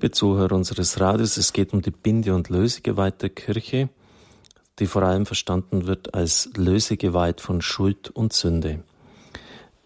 Liebe Zuhörer unseres Radios, es geht um die Binde- und Lösegewalt der Kirche, die vor allem verstanden wird als Lösegewalt von Schuld und Sünde.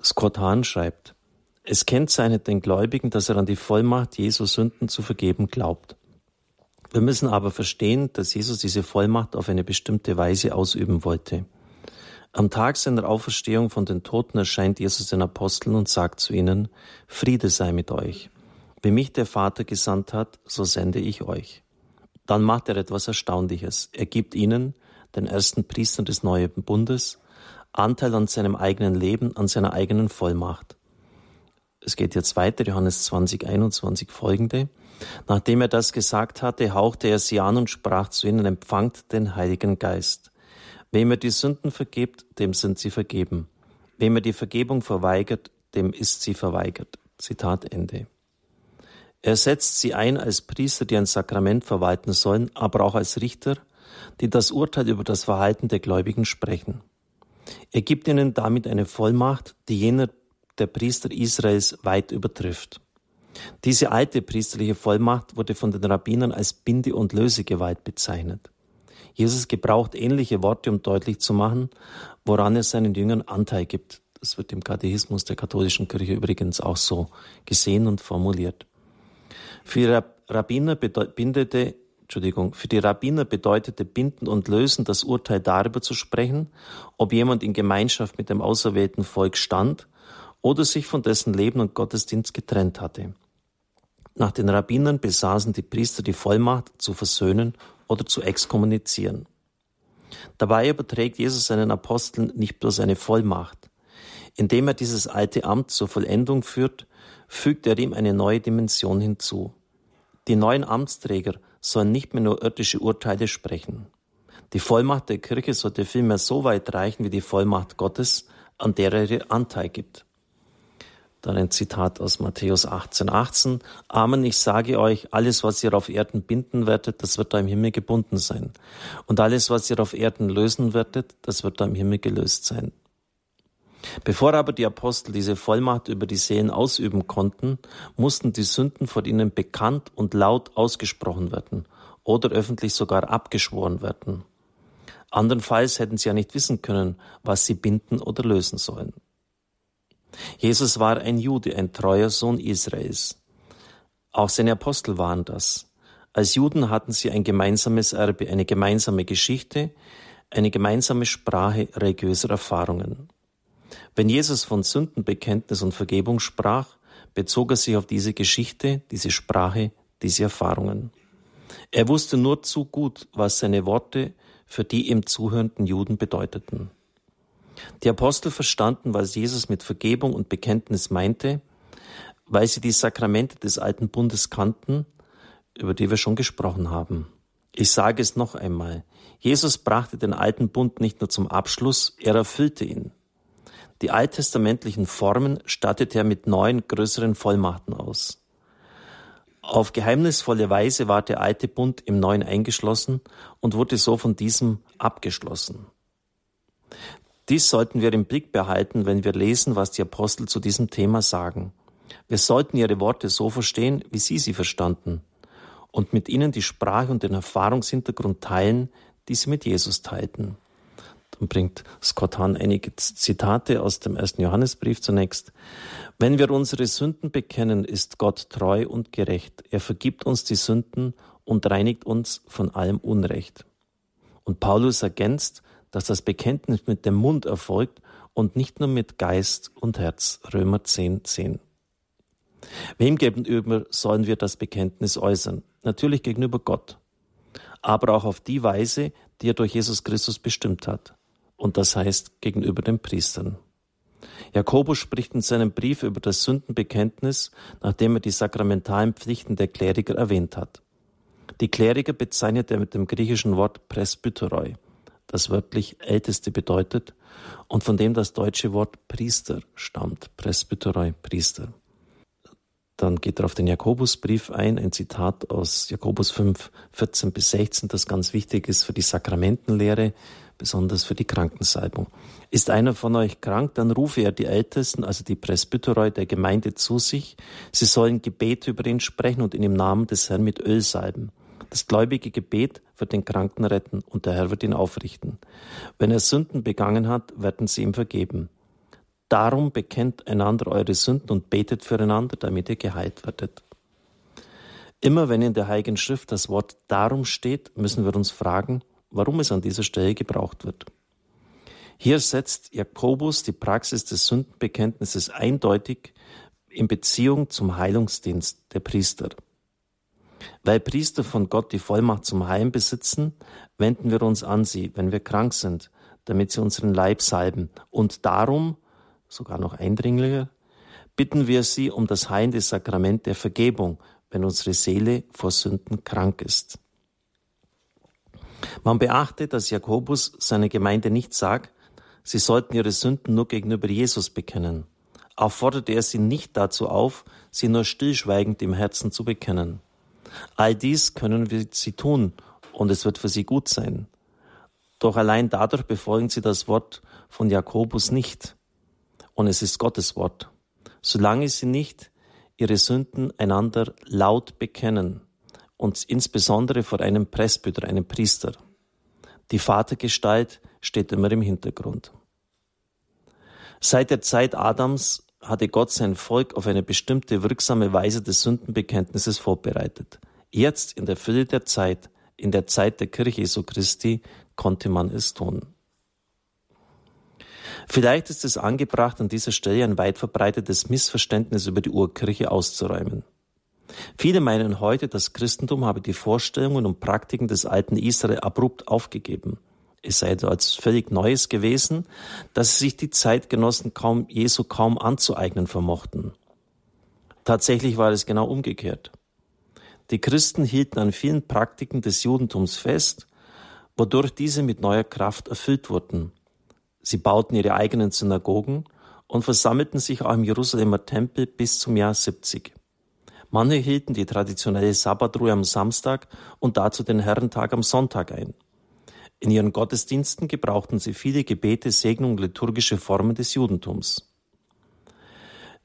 Scott Hahn schreibt, es kennzeichnet den Gläubigen, dass er an die Vollmacht Jesu Sünden zu vergeben glaubt. Wir müssen aber verstehen, dass Jesus diese Vollmacht auf eine bestimmte Weise ausüben wollte. Am Tag seiner Auferstehung von den Toten erscheint Jesus den Aposteln und sagt zu ihnen, Friede sei mit euch. Wie mich der Vater gesandt hat, so sende ich euch. Dann macht er etwas Erstaunliches. Er gibt ihnen, den ersten Priestern des neuen Bundes, Anteil an seinem eigenen Leben, an seiner eigenen Vollmacht. Es geht jetzt weiter, Johannes 20, 21 folgende. Nachdem er das gesagt hatte, hauchte er sie an und sprach zu ihnen, empfangt den Heiligen Geist. Wem er die Sünden vergibt, dem sind sie vergeben. Wem er die Vergebung verweigert, dem ist sie verweigert. Zitat Ende. Er setzt sie ein als Priester, die ein Sakrament verwalten sollen, aber auch als Richter, die das Urteil über das Verhalten der Gläubigen sprechen. Er gibt ihnen damit eine Vollmacht, die jener der Priester Israels weit übertrifft. Diese alte priesterliche Vollmacht wurde von den Rabbinern als Binde- und Lösegewalt bezeichnet. Jesus gebraucht ähnliche Worte, um deutlich zu machen, woran er seinen Jüngern Anteil gibt. Das wird im Katechismus der katholischen Kirche übrigens auch so gesehen und formuliert. Für die Rabbiner bindete, Entschuldigung, für die Rabbiner bedeutete Binden und Lösen das Urteil darüber zu sprechen, ob jemand in Gemeinschaft mit dem auserwählten Volk stand oder sich von dessen Leben und Gottesdienst getrennt hatte. Nach den Rabbinern besaßen die Priester die Vollmacht zu versöhnen oder zu exkommunizieren. Dabei überträgt Jesus seinen Aposteln nicht bloß eine Vollmacht. Indem er dieses alte Amt zur Vollendung führt, fügt er ihm eine neue Dimension hinzu. Die neuen Amtsträger sollen nicht mehr nur irdische Urteile sprechen. Die Vollmacht der Kirche sollte vielmehr so weit reichen wie die Vollmacht Gottes, an der er ihr Anteil gibt. Dann ein Zitat aus Matthäus 18, 18. Amen, ich sage euch, alles, was ihr auf Erden binden werdet, das wird da im Himmel gebunden sein. Und alles, was ihr auf Erden lösen werdet, das wird da im Himmel gelöst sein. Bevor aber die Apostel diese Vollmacht über die Seelen ausüben konnten, mussten die Sünden vor ihnen bekannt und laut ausgesprochen werden oder öffentlich sogar abgeschworen werden. Andernfalls hätten sie ja nicht wissen können, was sie binden oder lösen sollen. Jesus war ein Jude, ein treuer Sohn Israels. Auch seine Apostel waren das. Als Juden hatten sie ein gemeinsames Erbe, eine gemeinsame Geschichte, eine gemeinsame Sprache religiöser Erfahrungen. Wenn Jesus von Sündenbekenntnis und Vergebung sprach, bezog er sich auf diese Geschichte, diese Sprache, diese Erfahrungen. Er wusste nur zu gut, was seine Worte für die ihm zuhörenden Juden bedeuteten. Die Apostel verstanden, was Jesus mit Vergebung und Bekenntnis meinte, weil sie die Sakramente des alten Bundes kannten, über die wir schon gesprochen haben. Ich sage es noch einmal. Jesus brachte den alten Bund nicht nur zum Abschluss, er erfüllte ihn. Die alttestamentlichen Formen stattete er mit neuen, größeren Vollmachten aus. Auf geheimnisvolle Weise war der alte Bund im neuen eingeschlossen und wurde so von diesem abgeschlossen. Dies sollten wir im Blick behalten, wenn wir lesen, was die Apostel zu diesem Thema sagen. Wir sollten ihre Worte so verstehen, wie sie sie verstanden und mit ihnen die Sprache und den Erfahrungshintergrund teilen, die sie mit Jesus teilten. Dann bringt Scott Hahn einige Zitate aus dem ersten Johannesbrief zunächst. Wenn wir unsere Sünden bekennen, ist Gott treu und gerecht. Er vergibt uns die Sünden und reinigt uns von allem Unrecht. Und Paulus ergänzt, dass das Bekenntnis mit dem Mund erfolgt und nicht nur mit Geist und Herz. Römer 10, 10. Wem gegenüber sollen wir das Bekenntnis äußern? Natürlich gegenüber Gott, aber auch auf die Weise, die er durch Jesus Christus bestimmt hat. Und das heißt gegenüber den Priestern. Jakobus spricht in seinem Brief über das Sündenbekenntnis, nachdem er die sakramentalen Pflichten der Kleriker erwähnt hat. Die Kleriker bezeichnet er mit dem griechischen Wort Presbyteroi das wörtlich Älteste bedeutet und von dem das deutsche Wort Priester stammt, Presbyteroi, Priester. Dann geht er auf den Jakobusbrief ein, ein Zitat aus Jakobus 5, 14 bis 16, das ganz wichtig ist für die Sakramentenlehre, besonders für die Krankensalbung. Ist einer von euch krank, dann rufe er die Ältesten, also die Presbyteroi der Gemeinde zu sich. Sie sollen Gebete über ihn sprechen und ihn im Namen des Herrn mit Öl salben. Das gläubige Gebet wird den Kranken retten und der Herr wird ihn aufrichten. Wenn er Sünden begangen hat, werden sie ihm vergeben. Darum bekennt einander eure Sünden und betet füreinander, damit ihr geheilt werdet. Immer wenn in der Heiligen Schrift das Wort darum steht, müssen wir uns fragen, warum es an dieser Stelle gebraucht wird. Hier setzt Jakobus die Praxis des Sündenbekenntnisses eindeutig in Beziehung zum Heilungsdienst der Priester. Weil Priester von Gott die Vollmacht zum Heilen besitzen, wenden wir uns an sie, wenn wir krank sind, damit sie unseren Leib salben. Und darum, sogar noch eindringlicher, bitten wir sie um das heilende Sakrament der Vergebung, wenn unsere Seele vor Sünden krank ist. Man beachte, dass Jakobus seiner Gemeinde nicht sagt, sie sollten ihre Sünden nur gegenüber Jesus bekennen. Auch forderte er sie nicht dazu auf, sie nur stillschweigend im Herzen zu bekennen. All dies können wir sie tun und es wird für sie gut sein. Doch allein dadurch befolgen sie das Wort von Jakobus nicht. Und es ist Gottes Wort. Solange sie nicht ihre Sünden einander laut bekennen und insbesondere vor einem Presbyter, einem Priester. Die Vatergestalt steht immer im Hintergrund. Seit der Zeit Adams hatte Gott sein Volk auf eine bestimmte wirksame Weise des Sündenbekenntnisses vorbereitet. Jetzt in der Fülle der Zeit, in der Zeit der Kirche Jesu Christi, konnte man es tun. Vielleicht ist es angebracht, an dieser Stelle ein weit verbreitetes Missverständnis über die Urkirche auszuräumen. Viele meinen heute, das Christentum habe die Vorstellungen und Praktiken des alten Israel abrupt aufgegeben. Es sei als völlig Neues gewesen, dass sich die Zeitgenossen kaum Jesu kaum anzueignen vermochten. Tatsächlich war es genau umgekehrt. Die Christen hielten an vielen Praktiken des Judentums fest, wodurch diese mit neuer Kraft erfüllt wurden. Sie bauten ihre eigenen Synagogen und versammelten sich auch im Jerusalemer Tempel bis zum Jahr 70. Manche hielten die traditionelle Sabbatruhe am Samstag und dazu den Herrentag am Sonntag ein. In ihren Gottesdiensten gebrauchten sie viele Gebete, Segnungen liturgische Formen des Judentums.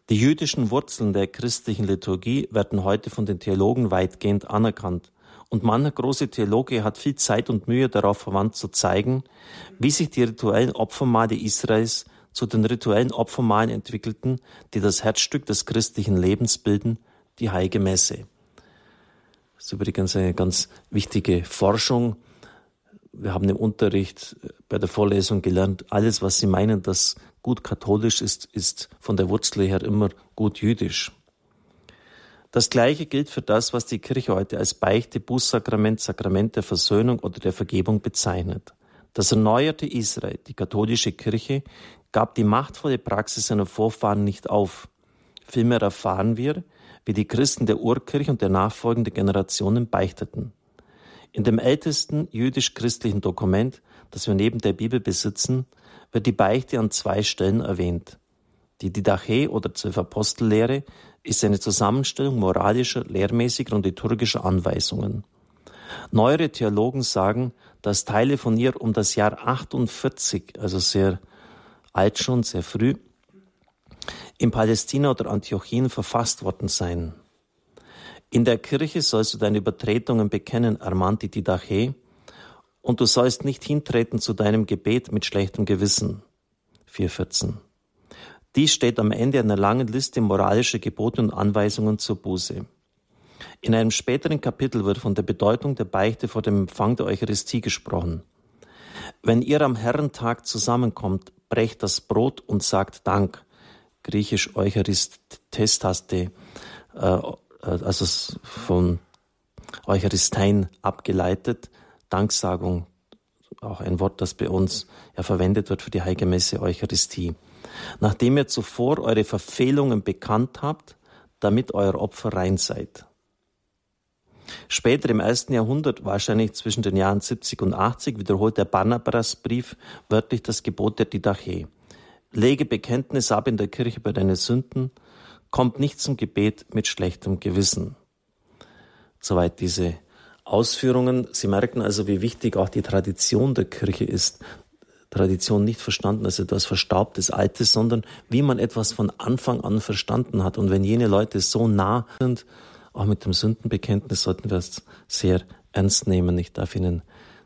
Die jüdischen Wurzeln der christlichen Liturgie werden heute von den Theologen weitgehend anerkannt und mancher große Theologe hat viel Zeit und Mühe darauf verwandt zu zeigen, wie sich die rituellen Opfermale Israels zu den rituellen Opfermalen entwickelten, die das Herzstück des christlichen Lebens bilden, die Heilige Messe. Das ist übrigens eine ganz wichtige Forschung. Wir haben im Unterricht bei der Vorlesung gelernt, alles, was Sie meinen, das gut katholisch ist, ist von der Wurzel her immer gut jüdisch. Das Gleiche gilt für das, was die Kirche heute als Beichte, Bußsakrament, Sakrament der Versöhnung oder der Vergebung bezeichnet. Das erneuerte Israel, die katholische Kirche, gab die machtvolle Praxis seiner Vorfahren nicht auf. Vielmehr erfahren wir, wie die Christen der Urkirche und der nachfolgenden Generationen beichteten. In dem ältesten jüdisch-christlichen Dokument, das wir neben der Bibel besitzen, wird die Beichte an zwei Stellen erwähnt. Die Didache oder Zwölf Apostellehre ist eine Zusammenstellung moralischer, lehrmäßiger und liturgischer Anweisungen. Neuere Theologen sagen, dass Teile von ihr um das Jahr 48, also sehr alt schon, sehr früh, in Palästina oder Antiochien verfasst worden seien. In der Kirche sollst du deine Übertretungen bekennen, ermahnt die Didache, und du sollst nicht hintreten zu deinem Gebet mit schlechtem Gewissen. 414. Dies steht am Ende einer langen Liste moralischer Gebote und Anweisungen zur Buße. In einem späteren Kapitel wird von der Bedeutung der Beichte vor dem Empfang der Eucharistie gesprochen. Wenn ihr am Herrentag zusammenkommt, brecht das Brot und sagt Dank. Griechisch Eucharistestaste, äh, also von Eucharistein abgeleitet. Danksagung, auch ein Wort, das bei uns ja verwendet wird für die Heilige Messe Eucharistie nachdem ihr zuvor eure Verfehlungen bekannt habt, damit euer Opfer rein seid. Später im ersten Jahrhundert, wahrscheinlich zwischen den Jahren 70 und 80, wiederholt der Barnabasbrief wörtlich das Gebot der Didache. Lege Bekenntnis ab in der Kirche bei deinen Sünden, kommt nicht zum Gebet mit schlechtem Gewissen. Soweit diese Ausführungen. Sie merken also, wie wichtig auch die Tradition der Kirche ist. Tradition nicht verstanden als etwas Verstaubtes, Altes, sondern wie man etwas von Anfang an verstanden hat. Und wenn jene Leute so nah sind, auch mit dem Sündenbekenntnis, sollten wir es sehr ernst nehmen. Ich darf Ihnen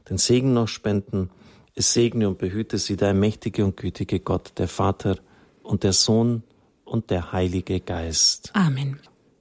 den Segen noch spenden. Es segne und behüte Sie der mächtige und gütige Gott, der Vater und der Sohn und der Heilige Geist. Amen.